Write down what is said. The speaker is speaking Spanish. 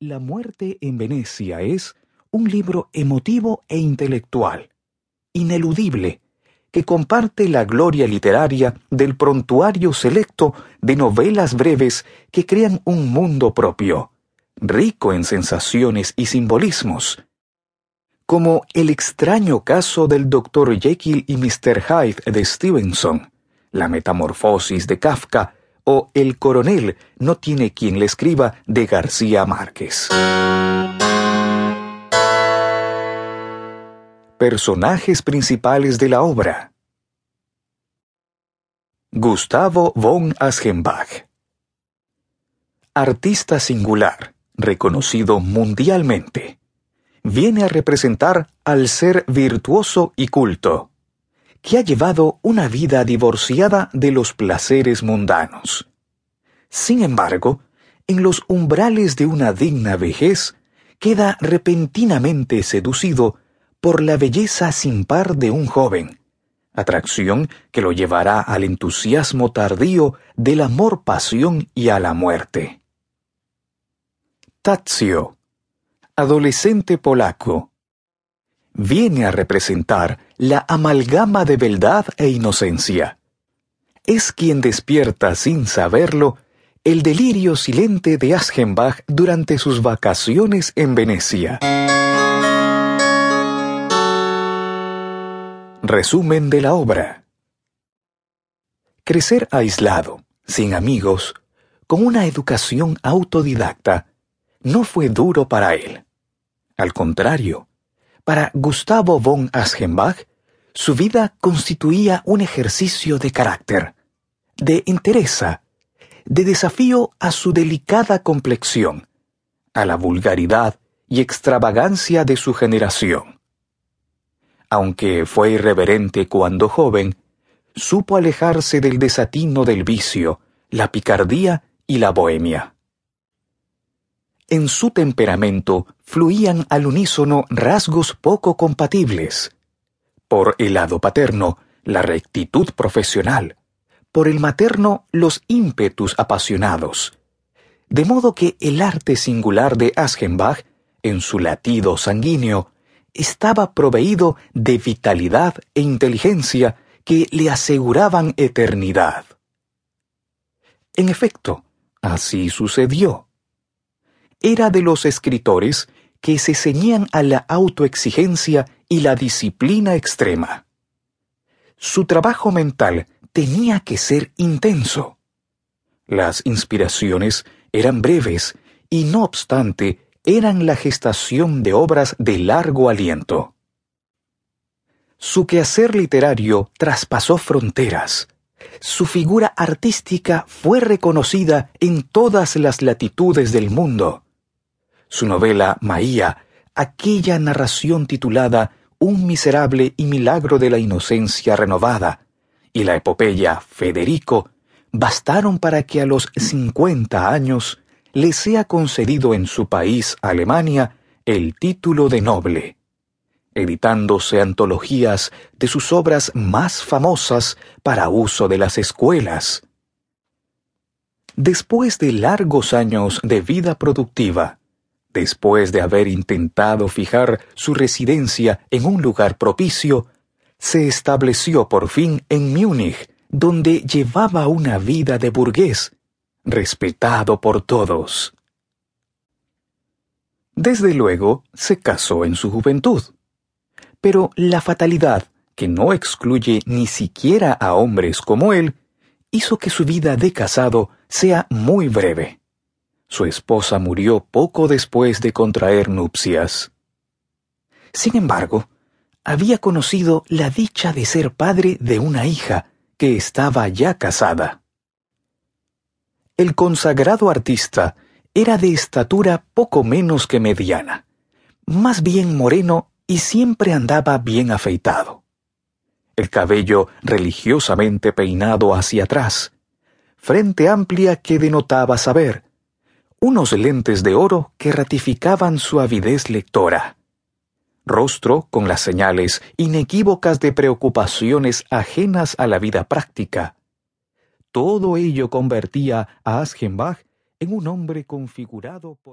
La muerte en Venecia es un libro emotivo e intelectual, ineludible, que comparte la gloria literaria del prontuario selecto de novelas breves que crean un mundo propio, rico en sensaciones y simbolismos, como el extraño caso del Dr. Jekyll y Mr. Hyde de Stevenson, la metamorfosis de Kafka o El coronel no tiene quien le escriba de García Márquez. Personajes principales de la obra. Gustavo von Aschenbach. Artista singular, reconocido mundialmente. Viene a representar al ser virtuoso y culto que ha llevado una vida divorciada de los placeres mundanos. Sin embargo, en los umbrales de una digna vejez, queda repentinamente seducido por la belleza sin par de un joven, atracción que lo llevará al entusiasmo tardío del amor-pasión y a la muerte. Tazio, adolescente polaco, viene a representar la amalgama de beldad e inocencia. Es quien despierta sin saberlo el delirio silente de Aschenbach durante sus vacaciones en Venecia. Resumen de la obra. Crecer aislado, sin amigos, con una educación autodidacta, no fue duro para él. Al contrario, para Gustavo von Aschenbach, su vida constituía un ejercicio de carácter, de entereza, de desafío a su delicada complexión, a la vulgaridad y extravagancia de su generación. Aunque fue irreverente cuando joven, supo alejarse del desatino del vicio, la picardía y la bohemia. En su temperamento fluían al unísono rasgos poco compatibles. Por el lado paterno, la rectitud profesional, por el materno, los ímpetus apasionados. De modo que el arte singular de Aschenbach, en su latido sanguíneo, estaba proveído de vitalidad e inteligencia que le aseguraban eternidad. En efecto, así sucedió era de los escritores que se ceñían a la autoexigencia y la disciplina extrema. Su trabajo mental tenía que ser intenso. Las inspiraciones eran breves y no obstante eran la gestación de obras de largo aliento. Su quehacer literario traspasó fronteras. Su figura artística fue reconocida en todas las latitudes del mundo su novela Maía, aquella narración titulada Un miserable y milagro de la inocencia renovada, y la epopeya Federico, bastaron para que a los cincuenta años le sea concedido en su país, Alemania, el título de noble, editándose antologías de sus obras más famosas para uso de las escuelas. Después de largos años de vida productiva, después de haber intentado fijar su residencia en un lugar propicio, se estableció por fin en Múnich, donde llevaba una vida de burgués, respetado por todos. Desde luego, se casó en su juventud. Pero la fatalidad, que no excluye ni siquiera a hombres como él, hizo que su vida de casado sea muy breve. Su esposa murió poco después de contraer nupcias. Sin embargo, había conocido la dicha de ser padre de una hija que estaba ya casada. El consagrado artista era de estatura poco menos que mediana, más bien moreno y siempre andaba bien afeitado. El cabello religiosamente peinado hacia atrás, frente amplia que denotaba saber, unos lentes de oro que ratificaban su avidez lectora. Rostro con las señales inequívocas de preocupaciones ajenas a la vida práctica. Todo ello convertía a Aschenbach en un hombre configurado por